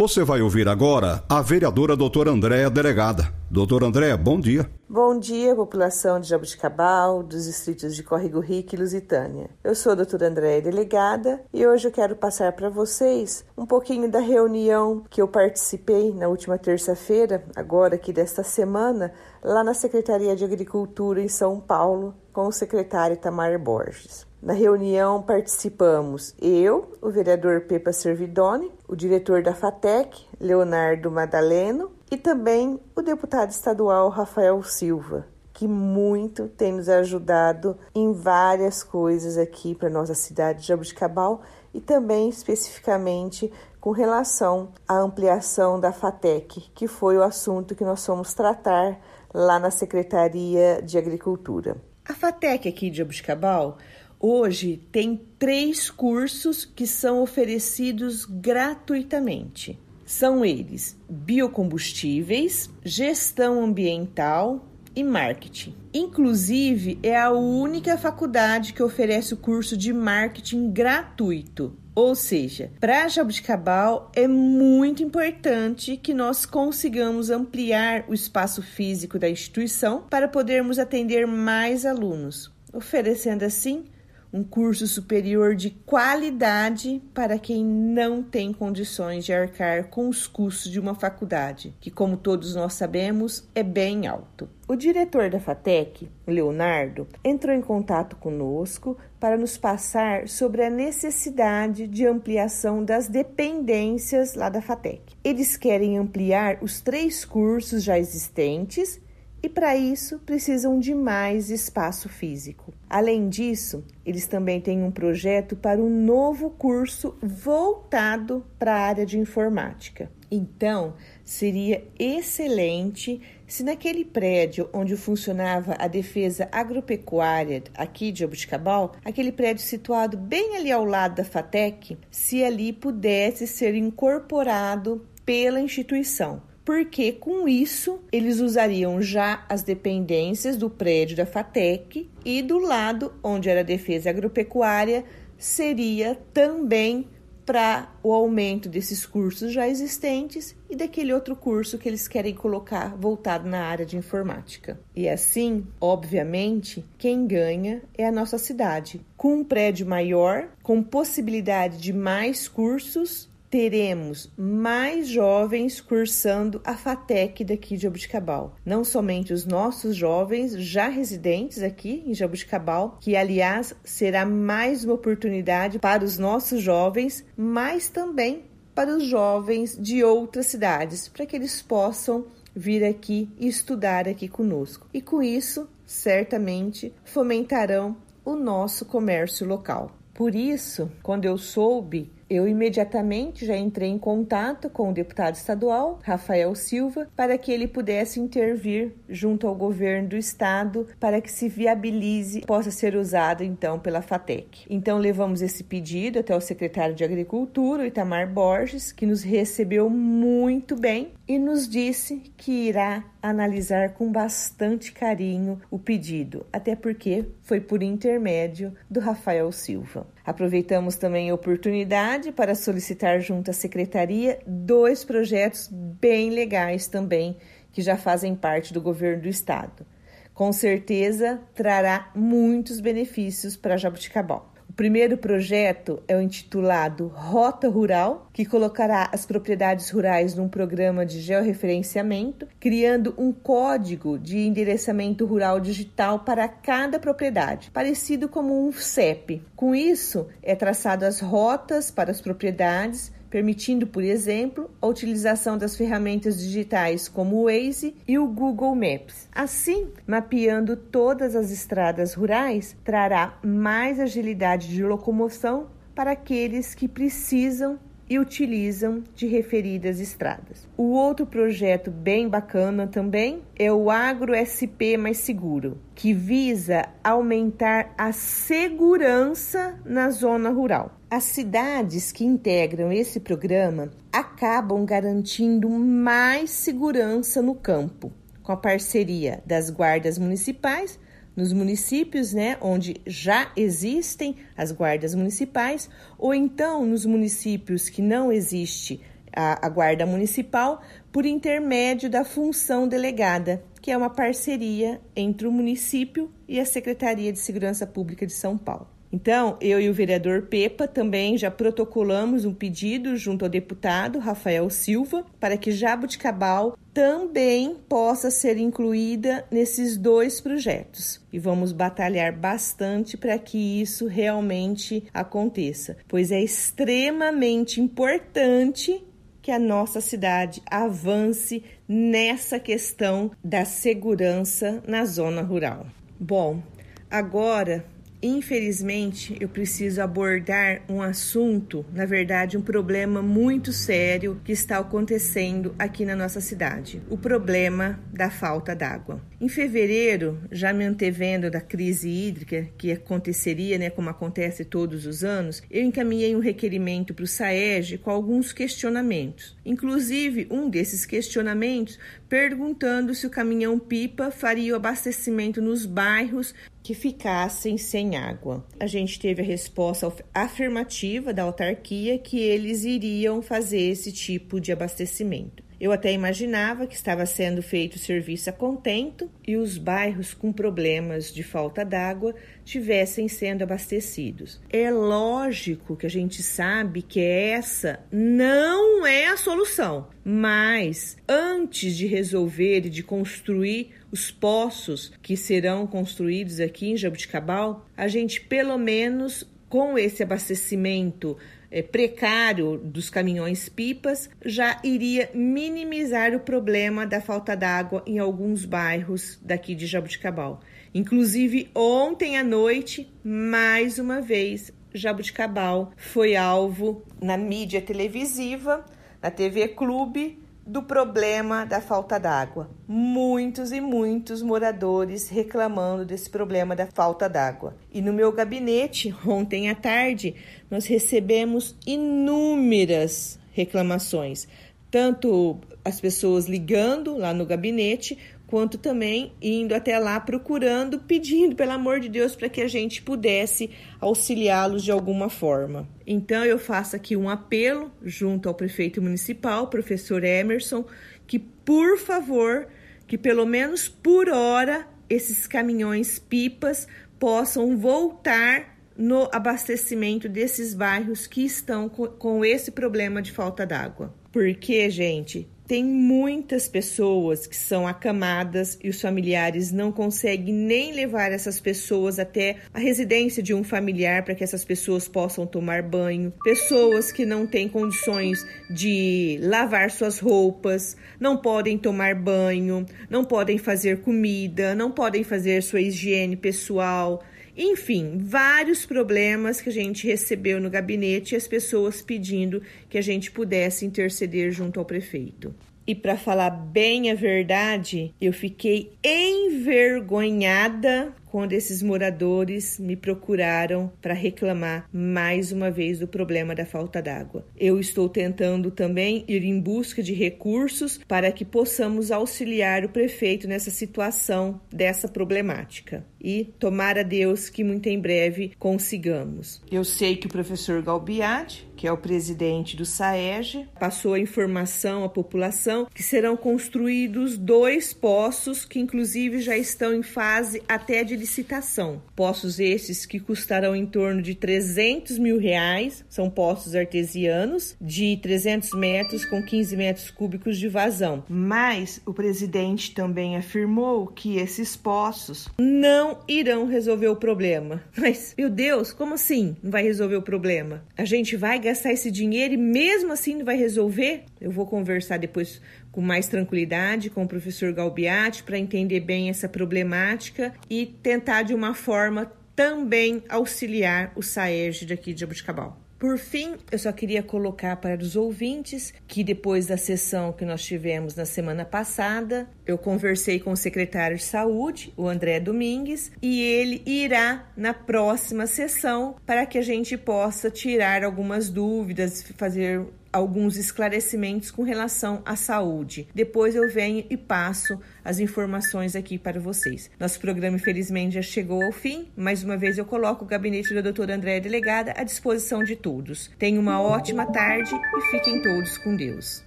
Você vai ouvir agora a vereadora doutora Andréa Delegada. Doutora Andréa, bom dia. Bom dia, população de Jabuticabal, dos distritos de Córrego Rico e Lusitânia. Eu sou a doutora Andréa Delegada e hoje eu quero passar para vocês um pouquinho da reunião que eu participei na última terça-feira, agora aqui desta semana, lá na Secretaria de Agricultura em São Paulo, com o secretário Tamar Borges. Na reunião participamos eu, o vereador Pepa Servidoni, o diretor da FATEC, Leonardo Madaleno, e também o deputado estadual Rafael Silva, que muito tem nos ajudado em várias coisas aqui para nossa cidade de Jabuticabal e também especificamente com relação à ampliação da FATEC, que foi o assunto que nós fomos tratar lá na Secretaria de Agricultura. A FATEC aqui de Jabuticabal Hoje tem três cursos que são oferecidos gratuitamente. São eles: biocombustíveis, gestão ambiental e marketing. Inclusive, é a única faculdade que oferece o curso de marketing gratuito. Ou seja, para Jabuticabal é muito importante que nós consigamos ampliar o espaço físico da instituição para podermos atender mais alunos, oferecendo assim um curso superior de qualidade para quem não tem condições de arcar com os custos de uma faculdade, que, como todos nós sabemos, é bem alto. O diretor da FATEC, Leonardo, entrou em contato conosco para nos passar sobre a necessidade de ampliação das dependências lá da FATEC. Eles querem ampliar os três cursos já existentes e para isso precisam de mais espaço físico. Além disso, eles também têm um projeto para um novo curso voltado para a área de informática. Então, seria excelente se naquele prédio onde funcionava a defesa agropecuária aqui de Abuticabal, aquele prédio situado bem ali ao lado da FATEC, se ali pudesse ser incorporado pela instituição porque com isso eles usariam já as dependências do prédio da FATEC e do lado onde era a defesa agropecuária seria também para o aumento desses cursos já existentes e daquele outro curso que eles querem colocar voltado na área de informática. E assim, obviamente, quem ganha é a nossa cidade, com um prédio maior, com possibilidade de mais cursos teremos mais jovens cursando a FATEC daqui de Jabuticabal. Não somente os nossos jovens já residentes aqui em Jabuticabal, que aliás será mais uma oportunidade para os nossos jovens, mas também para os jovens de outras cidades, para que eles possam vir aqui e estudar aqui conosco. E com isso, certamente fomentarão o nosso comércio local. Por isso, quando eu soube eu imediatamente já entrei em contato com o deputado estadual, Rafael Silva, para que ele pudesse intervir junto ao governo do estado para que se viabilize, possa ser usado então pela FATEC. Então levamos esse pedido até o secretário de Agricultura, Itamar Borges, que nos recebeu muito bem e nos disse que irá analisar com bastante carinho o pedido, até porque foi por intermédio do Rafael Silva. Aproveitamos também a oportunidade para solicitar junto à secretaria dois projetos bem legais também que já fazem parte do governo do estado. Com certeza trará muitos benefícios para Jabuticabal. O primeiro projeto é o intitulado Rota Rural, que colocará as propriedades rurais num programa de georreferenciamento, criando um código de endereçamento rural digital para cada propriedade, parecido como um CEP. Com isso, é traçado as rotas para as propriedades, permitindo, por exemplo, a utilização das ferramentas digitais como o Waze e o Google Maps. Assim, mapeando todas as estradas rurais, trará mais agilidade de locomoção para aqueles que precisam e utilizam de referidas estradas. O outro projeto bem bacana também é o Agro SP Mais Seguro, que visa aumentar a segurança na zona rural. As cidades que integram esse programa acabam garantindo mais segurança no campo, com a parceria das guardas municipais nos municípios, né, onde já existem as guardas municipais, ou então nos municípios que não existe a, a guarda municipal, por intermédio da função delegada, que é uma parceria entre o município e a Secretaria de Segurança Pública de São Paulo. Então, eu e o vereador Pepa também já protocolamos um pedido junto ao deputado Rafael Silva para que Jabuticabal também possa ser incluída nesses dois projetos. E vamos batalhar bastante para que isso realmente aconteça, pois é extremamente importante que a nossa cidade avance nessa questão da segurança na zona rural. Bom, agora Infelizmente, eu preciso abordar um assunto, na verdade, um problema muito sério que está acontecendo aqui na nossa cidade: o problema da falta d'água. Em fevereiro, já me antevendo da crise hídrica que aconteceria, né, como acontece todos os anos, eu encaminhei um requerimento para o SAEG com alguns questionamentos. Inclusive, um desses questionamentos perguntando se o caminhão-pipa faria o abastecimento nos bairros que ficassem sem água. A gente teve a resposta afirmativa da autarquia que eles iriam fazer esse tipo de abastecimento. Eu até imaginava que estava sendo feito serviço a contento e os bairros com problemas de falta d'água tivessem sendo abastecidos. É lógico que a gente sabe que essa não é a solução, mas antes de resolver e de construir os poços que serão construídos aqui em Jabuticabal, a gente pelo menos com esse abastecimento é, precário dos caminhões-pipas já iria minimizar o problema da falta d'água em alguns bairros daqui de Jabuticabal. Inclusive, ontem à noite, mais uma vez, Jabuticabal foi alvo na mídia televisiva, na TV Clube, do problema da falta d'água. Muitos e muitos moradores reclamando desse problema da falta d'água. E no meu gabinete, ontem à tarde, nós recebemos inúmeras reclamações, tanto as pessoas ligando lá no gabinete, quanto também indo até lá procurando, pedindo, pelo amor de Deus, para que a gente pudesse auxiliá-los de alguma forma. Então eu faço aqui um apelo junto ao prefeito municipal, professor Emerson, que por favor, que pelo menos por hora esses caminhões pipas possam voltar no abastecimento desses bairros que estão com, esse problema de falta d'água. Porque, gente, tem muitas pessoas que são acamadas e os familiares não conseguem nem levar essas pessoas até a residência de um familiar para que essas pessoas possam tomar banho. Pessoas que não têm condições de lavar suas roupas, não podem tomar banho, não podem fazer comida, não podem fazer sua higiene pessoal. Enfim, vários problemas que a gente recebeu no gabinete e as pessoas pedindo que a gente pudesse interceder junto ao prefeito. E para falar bem a verdade, eu fiquei envergonhada quando esses moradores me procuraram para reclamar mais uma vez do problema da falta d'água. Eu estou tentando também ir em busca de recursos para que possamos auxiliar o prefeito nessa situação dessa problemática. E tomara Deus que muito em breve consigamos. Eu sei que o professor Galbiati, que é o presidente do SAEG, passou a informação à população que serão construídos dois poços que inclusive já estão em fase até de licitação. Poços esses que custarão em torno de 300 mil reais, são poços artesianos de 300 metros com 15 metros cúbicos de vazão. Mas o presidente também afirmou que esses poços não irão resolver o problema. Mas, meu Deus, como assim não vai resolver o problema? A gente vai gastar esse dinheiro e mesmo assim não vai resolver? Eu vou conversar depois com mais tranquilidade com o professor Galbiati para entender bem essa problemática e tentar de uma forma também auxiliar o SAERG daqui de Jabuticabal. Por fim, eu só queria colocar para os ouvintes que depois da sessão que nós tivemos na semana passada, eu conversei com o secretário de saúde, o André Domingues, e ele irá na próxima sessão para que a gente possa tirar algumas dúvidas, fazer alguns esclarecimentos com relação à saúde. Depois eu venho e passo as informações aqui para vocês. Nosso programa, infelizmente, já chegou ao fim. Mais uma vez eu coloco o gabinete da doutora Andréa Delegada à disposição de todos. Tenham uma ótima tarde e fiquem todos com Deus.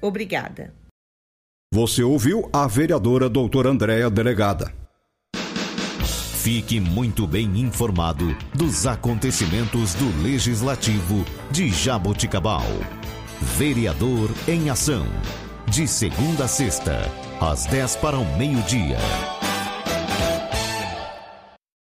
Obrigada. Você ouviu a vereadora doutora Andréa Delegada. Fique muito bem informado dos acontecimentos do Legislativo de Jaboticabal. Vereador em Ação. De segunda a sexta, às 10 para o meio-dia.